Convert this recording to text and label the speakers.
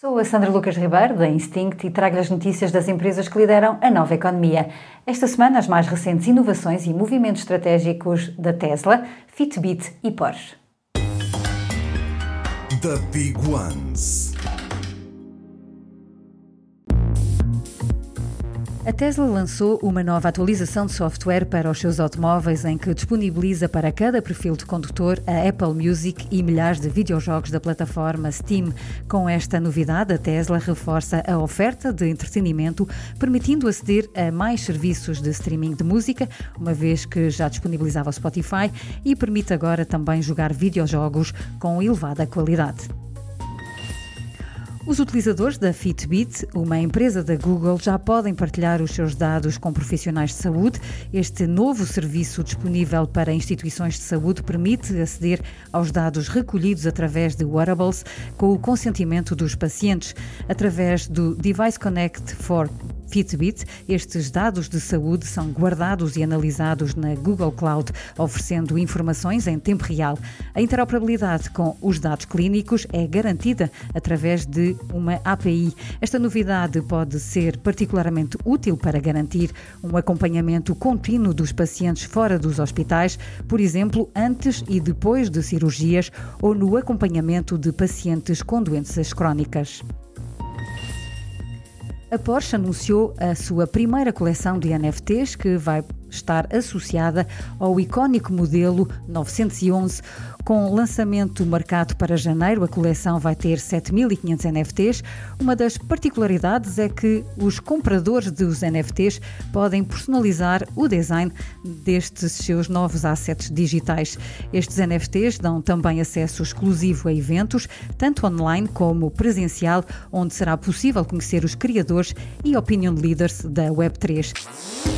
Speaker 1: Sou a Sandra Lucas Ribeiro, da Instinct, e trago as notícias das empresas que lideram a nova economia. Esta semana, as mais recentes inovações e movimentos estratégicos da Tesla, Fitbit e Porsche. The Big Ones. A Tesla lançou uma nova atualização de software para os seus automóveis em que disponibiliza para cada perfil de condutor a Apple Music e milhares de videojogos da plataforma Steam. Com esta novidade, a Tesla reforça a oferta de entretenimento, permitindo aceder a mais serviços de streaming de música, uma vez que já disponibilizava o Spotify, e permite agora também jogar videojogos com elevada qualidade. Os utilizadores da Fitbit, uma empresa da Google, já podem partilhar os seus dados com profissionais de saúde. Este novo serviço disponível para instituições de saúde permite aceder aos dados recolhidos através de wearables com o consentimento dos pacientes, através do Device Connect for Fitbit, estes dados de saúde são guardados e analisados na Google Cloud, oferecendo informações em tempo real. A interoperabilidade com os dados clínicos é garantida através de uma API. Esta novidade pode ser particularmente útil para garantir um acompanhamento contínuo dos pacientes fora dos hospitais, por exemplo, antes e depois de cirurgias ou no acompanhamento de pacientes com doenças crónicas. A Porsche anunciou a sua primeira coleção de NFTs que vai estar associada ao icónico modelo 911. Com lançamento marcado para janeiro, a coleção vai ter 7.500 NFTs. Uma das particularidades é que os compradores dos NFTs podem personalizar o design destes seus novos assets digitais. Estes NFTs dão também acesso exclusivo a eventos, tanto online como presencial, onde será possível conhecer os criadores e opinion leaders da Web3.